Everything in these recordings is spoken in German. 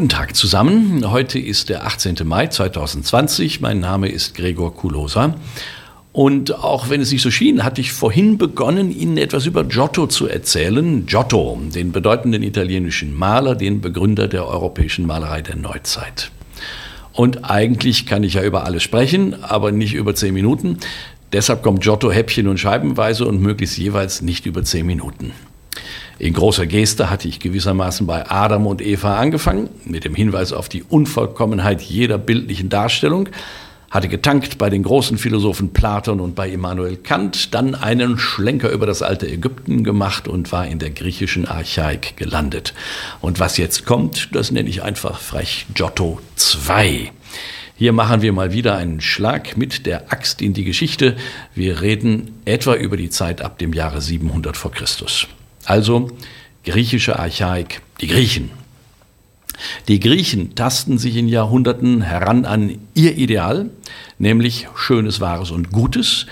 Guten Tag zusammen. Heute ist der 18. Mai 2020. Mein Name ist Gregor Kulosa. Und auch wenn es nicht so schien, hatte ich vorhin begonnen, Ihnen etwas über Giotto zu erzählen. Giotto, den bedeutenden italienischen Maler, den Begründer der europäischen Malerei der Neuzeit. Und eigentlich kann ich ja über alles sprechen, aber nicht über zehn Minuten. Deshalb kommt Giotto häppchen und scheibenweise und möglichst jeweils nicht über zehn Minuten. In großer Geste hatte ich gewissermaßen bei Adam und Eva angefangen, mit dem Hinweis auf die Unvollkommenheit jeder bildlichen Darstellung, hatte getankt bei den großen Philosophen Platon und bei Immanuel Kant, dann einen Schlenker über das alte Ägypten gemacht und war in der griechischen Archaik gelandet. Und was jetzt kommt, das nenne ich einfach frech Giotto 2. Hier machen wir mal wieder einen Schlag mit der Axt in die Geschichte. Wir reden etwa über die Zeit ab dem Jahre 700 vor Christus. Also griechische Archaik, die Griechen. Die Griechen tasten sich in Jahrhunderten heran an ihr Ideal, nämlich Schönes, Wahres und Gutes,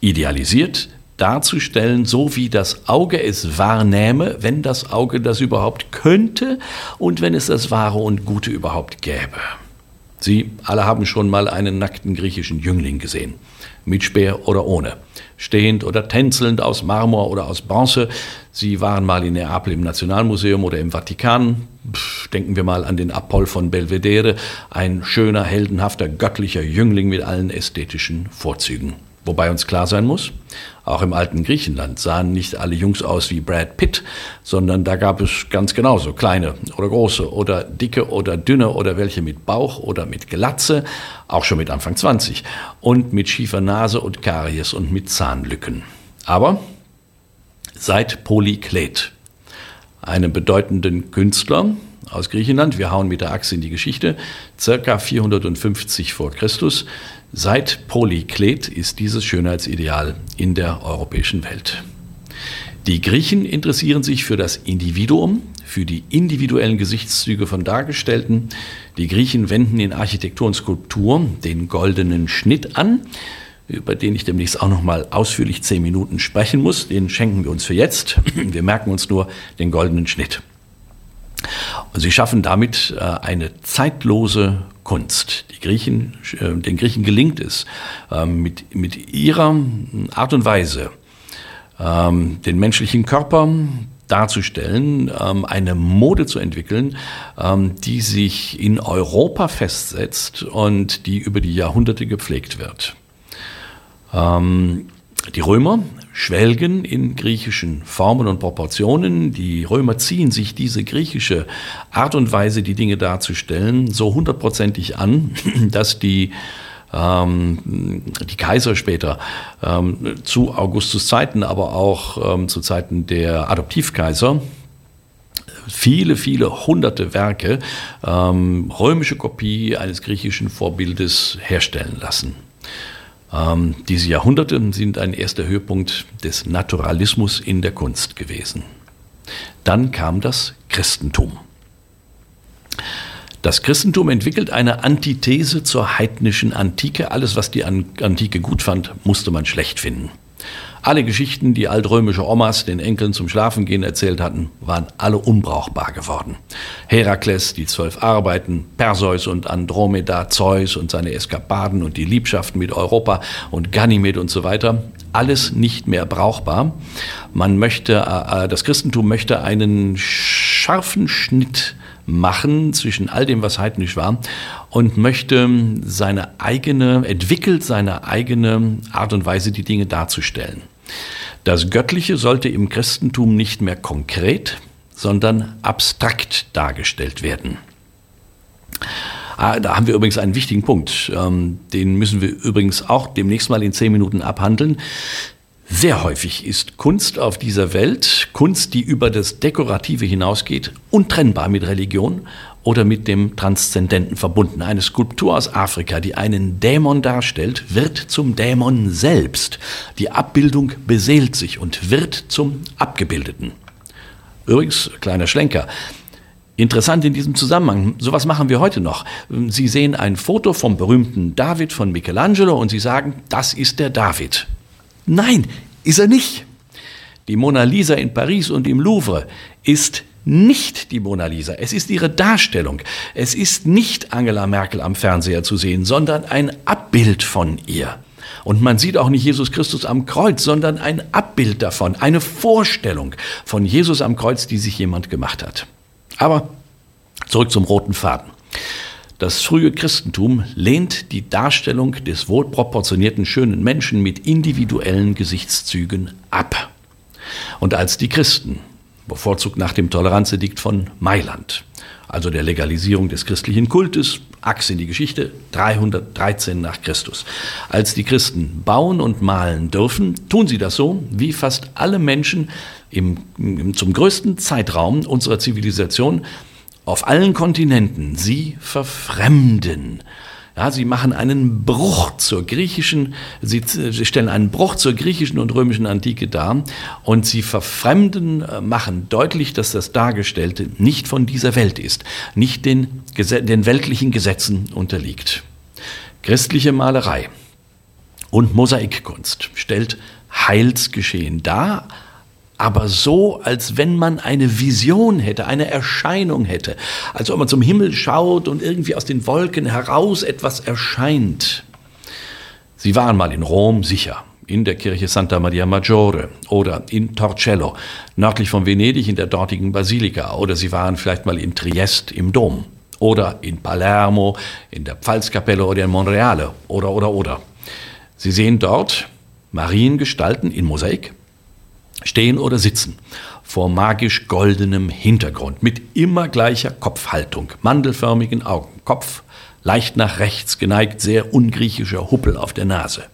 idealisiert darzustellen, so wie das Auge es wahrnähme, wenn das Auge das überhaupt könnte und wenn es das Wahre und Gute überhaupt gäbe. Sie alle haben schon mal einen nackten griechischen Jüngling gesehen, mit Speer oder ohne, stehend oder tänzelnd aus Marmor oder aus Bronze. Sie waren mal in Neapel im Nationalmuseum oder im Vatikan. denken wir mal an den Apoll von Belvedere, ein schöner, heldenhafter, göttlicher Jüngling mit allen ästhetischen Vorzügen. Wobei uns klar sein muss, auch im alten Griechenland sahen nicht alle Jungs aus wie Brad Pitt, sondern da gab es ganz genauso kleine oder große oder dicke oder dünne oder welche mit Bauch oder mit Glatze, auch schon mit Anfang 20 und mit schiefer Nase und Karies und mit Zahnlücken. Aber seit Polyklet, einem bedeutenden Künstler, aus Griechenland. Wir hauen mit der Achse in die Geschichte. Circa 450 vor Christus. Seit Polyklet ist dieses Schönheitsideal in der europäischen Welt. Die Griechen interessieren sich für das Individuum, für die individuellen Gesichtszüge von Dargestellten. Die Griechen wenden in Architektur und Skulptur den goldenen Schnitt an, über den ich demnächst auch noch mal ausführlich zehn Minuten sprechen muss. Den schenken wir uns für jetzt. Wir merken uns nur den goldenen Schnitt. Und sie schaffen damit äh, eine zeitlose Kunst. Die Griechen, äh, den Griechen gelingt es, ähm, mit, mit ihrer Art und Weise ähm, den menschlichen Körper darzustellen, ähm, eine Mode zu entwickeln, die sich in Europa festsetzt und die über die Jahrhunderte gepflegt wird. Die Römer schwelgen in griechischen Formen und Proportionen. Die Römer ziehen sich diese griechische Art und Weise, die Dinge darzustellen, so hundertprozentig an, dass die ähm, die Kaiser später ähm, zu Augustus Zeiten, aber auch ähm, zu Zeiten der Adoptivkaiser viele, viele hunderte Werke römische Kopie eines griechischen Vorbildes herstellen lassen. Ähm, diese Jahrhunderte sind ein erster Höhepunkt des Naturalismus in der Kunst gewesen. Dann kam das Christentum. Das Christentum entwickelt eine Antithese zur heidnischen Antike. Alles, was die Antike gut fand, musste man schlecht finden. Alle Geschichten, die altrömische Omas den Enkeln zum Schlafengehen erzählt hatten, waren alle unbrauchbar geworden. Herakles, die zwölf Arbeiten, Perseus und Andromeda, Zeus und seine Eskapaden und die Liebschaften mit Europa und Ganymed und so weiter, alles nicht mehr brauchbar. Man möchte, äh, äh das Christentum möchte einen scharfen Schnitt machen zwischen all dem, was heidnisch war und möchte seine eigene, entwickelt seine eigene Art und Weise, die Dinge darzustellen. Das Göttliche sollte im Christentum nicht mehr konkret, sondern abstrakt dargestellt werden. Ah, da haben wir übrigens einen wichtigen Punkt. Ähm, den müssen wir übrigens auch demnächst mal in zehn Minuten abhandeln. Sehr häufig ist Kunst auf dieser Welt, Kunst, die über das Dekorative hinausgeht, untrennbar mit Religion oder mit dem Transzendenten verbunden. Eine Skulptur aus Afrika, die einen Dämon darstellt, wird zum Dämon selbst. Die Abbildung beseelt sich und wird zum Abgebildeten. Übrigens, kleiner Schlenker. Interessant in diesem Zusammenhang, sowas machen wir heute noch. Sie sehen ein Foto vom berühmten David von Michelangelo und Sie sagen, das ist der David. Nein, ist er nicht. Die Mona Lisa in Paris und im Louvre ist nicht die Mona Lisa, es ist ihre Darstellung. Es ist nicht Angela Merkel am Fernseher zu sehen, sondern ein Abbild von ihr. Und man sieht auch nicht Jesus Christus am Kreuz, sondern ein Abbild davon, eine Vorstellung von Jesus am Kreuz, die sich jemand gemacht hat. Aber zurück zum roten Faden. Das frühe Christentum lehnt die Darstellung des wohlproportionierten schönen Menschen mit individuellen Gesichtszügen ab. Und als die Christen, bevorzugt nach dem Toleranzedikt von Mailand, also der Legalisierung des christlichen Kultes, Achse in die Geschichte, 313 nach Christus. Als die Christen bauen und malen dürfen, tun sie das so, wie fast alle Menschen im, im, zum größten Zeitraum unserer Zivilisation auf allen Kontinenten. Sie verfremden. Ja, sie machen einen Bruch zur griechischen, sie, stellen einen Bruch zur griechischen und römischen Antike dar und sie verfremden, äh, machen deutlich, dass das Dargestellte nicht von dieser Welt ist, nicht den, den weltlichen Gesetzen unterliegt. Christliche Malerei und Mosaikkunst stellt Heilsgeschehen dar, aber so, als wenn man eine Vision hätte, eine Erscheinung hätte, als ob man zum Himmel schaut und irgendwie aus den Wolken heraus etwas erscheint. Sie waren mal in Rom sicher, in der Kirche Santa Maria Maggiore oder in Torcello, nördlich von Venedig in der dortigen Basilika, oder sie waren vielleicht mal in Triest im Dom. Oder in Palermo in der Pfalzkapelle oder in Monreale. Oder oder oder. Sie sehen dort Mariengestalten in Mosaik, stehen oder sitzen vor magisch goldenem Hintergrund mit immer gleicher Kopfhaltung, mandelförmigen Augen, Kopf leicht nach rechts geneigt, sehr ungriechischer Huppel auf der Nase.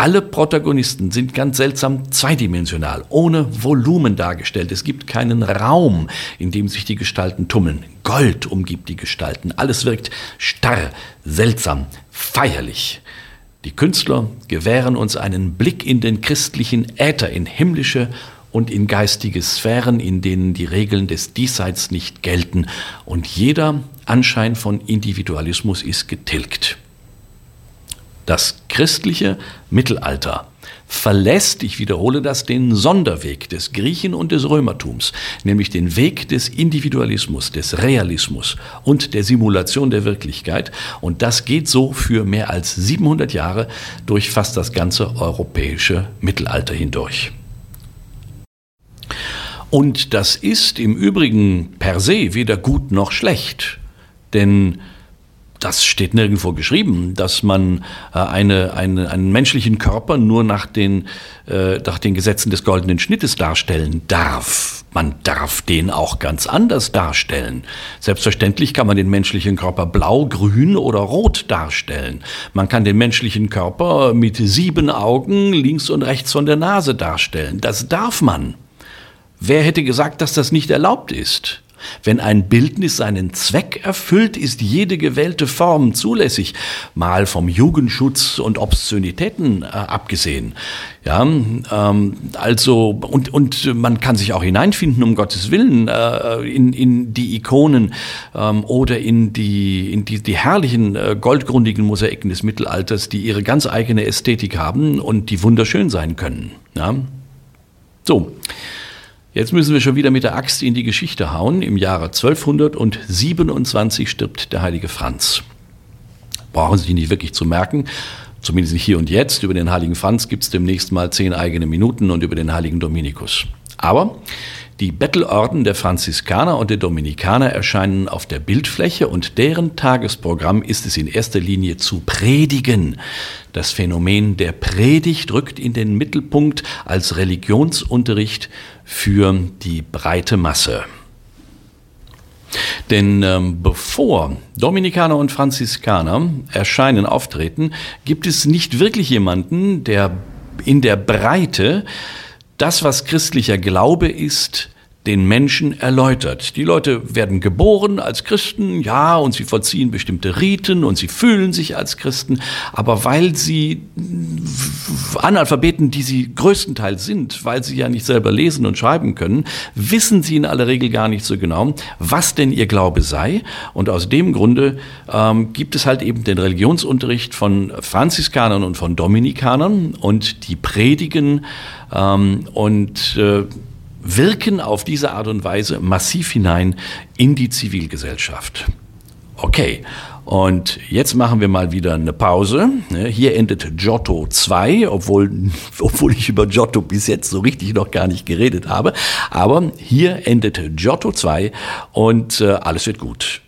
Alle Protagonisten sind ganz seltsam zweidimensional, ohne Volumen dargestellt. Es gibt keinen Raum, in dem sich die Gestalten tummeln. Gold umgibt die Gestalten. Alles wirkt starr, seltsam, feierlich. Die Künstler gewähren uns einen Blick in den christlichen Äther, in himmlische und in geistige Sphären, in denen die Regeln des Diesseits nicht gelten und jeder Anschein von Individualismus ist getilgt. Das christliche Mittelalter verlässt, ich wiederhole das, den Sonderweg des Griechen und des Römertums, nämlich den Weg des Individualismus, des Realismus und der Simulation der Wirklichkeit. Und das geht so für mehr als 700 Jahre durch fast das ganze europäische Mittelalter hindurch. Und das ist im Übrigen per se weder gut noch schlecht, denn das steht nirgendwo geschrieben, dass man äh, eine, eine, einen menschlichen Körper nur nach den, äh, nach den Gesetzen des goldenen Schnittes darstellen darf. Man darf den auch ganz anders darstellen. Selbstverständlich kann man den menschlichen Körper blau, grün oder rot darstellen. Man kann den menschlichen Körper mit sieben Augen links und rechts von der Nase darstellen. Das darf man. Wer hätte gesagt, dass das nicht erlaubt ist? Wenn ein Bildnis seinen Zweck erfüllt, ist jede gewählte Form zulässig, mal vom Jugendschutz und Obszönitäten äh, abgesehen. Ja, ähm, also und und man kann sich auch hineinfinden, um Gottes Willen, äh, in, in die Ikonen ähm, oder in die in die, die herrlichen äh, goldgrundigen Mosaiken des Mittelalters, die ihre ganz eigene Ästhetik haben und die wunderschön sein können. Ja, so. Jetzt müssen wir schon wieder mit der Axt in die Geschichte hauen. Im Jahre 1227 stirbt der heilige Franz. Brauchen Sie sich nicht wirklich zu merken, zumindest nicht hier und jetzt. Über den heiligen Franz gibt es demnächst mal zehn eigene Minuten und über den heiligen Dominikus. Aber die Bettelorden der Franziskaner und der Dominikaner erscheinen auf der Bildfläche und deren Tagesprogramm ist es in erster Linie zu predigen. Das Phänomen der Predigt rückt in den Mittelpunkt als Religionsunterricht für die breite Masse. Denn ähm, bevor Dominikaner und Franziskaner erscheinen, auftreten, gibt es nicht wirklich jemanden, der in der Breite das, was christlicher Glaube ist, den Menschen erläutert. Die Leute werden geboren als Christen, ja, und sie vollziehen bestimmte Riten und sie fühlen sich als Christen, aber weil sie Analphabeten, die sie größtenteils sind, weil sie ja nicht selber lesen und schreiben können, wissen sie in aller Regel gar nicht so genau, was denn ihr Glaube sei. Und aus dem Grunde ähm, gibt es halt eben den Religionsunterricht von Franziskanern und von Dominikanern und die predigen ähm, und äh, wirken auf diese Art und Weise massiv hinein in die Zivilgesellschaft. Okay, und jetzt machen wir mal wieder eine Pause. Ne, hier endet Giotto 2, obwohl, obwohl ich über Giotto bis jetzt so richtig noch gar nicht geredet habe. Aber hier endet Giotto 2 und äh, alles wird gut.